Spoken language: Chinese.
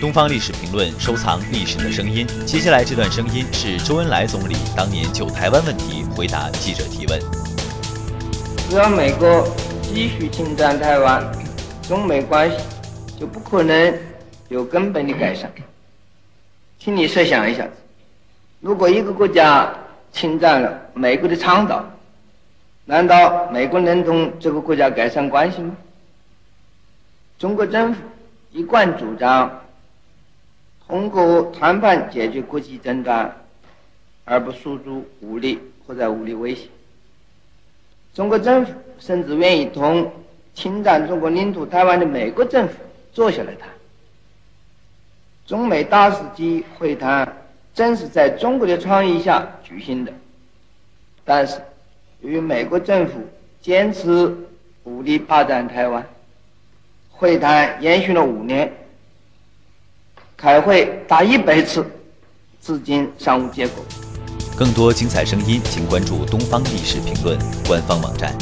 东方历史评论，收藏历史的声音。接下来这段声音是周恩来总理当年就台湾问题回答记者提问。只要美国继续侵占台湾，中美关系就不可能有根本的改善。请你设想一下，如果一个国家侵占了美国的长岛，难道美国能同这个国家改善关系吗？中国政府一贯主张通过谈判解决国际争端，而不诉诸武力或者武力威胁。中国政府甚至愿意同侵占中国领土台湾的美国政府坐下来谈。中美大使级会谈正是在中国的倡议下举行的，但是由于美国政府坚持武力霸占台湾。会谈延续了五年，开会达一百次，至今尚无结果。更多精彩声音，请关注东方历史评论官方网站。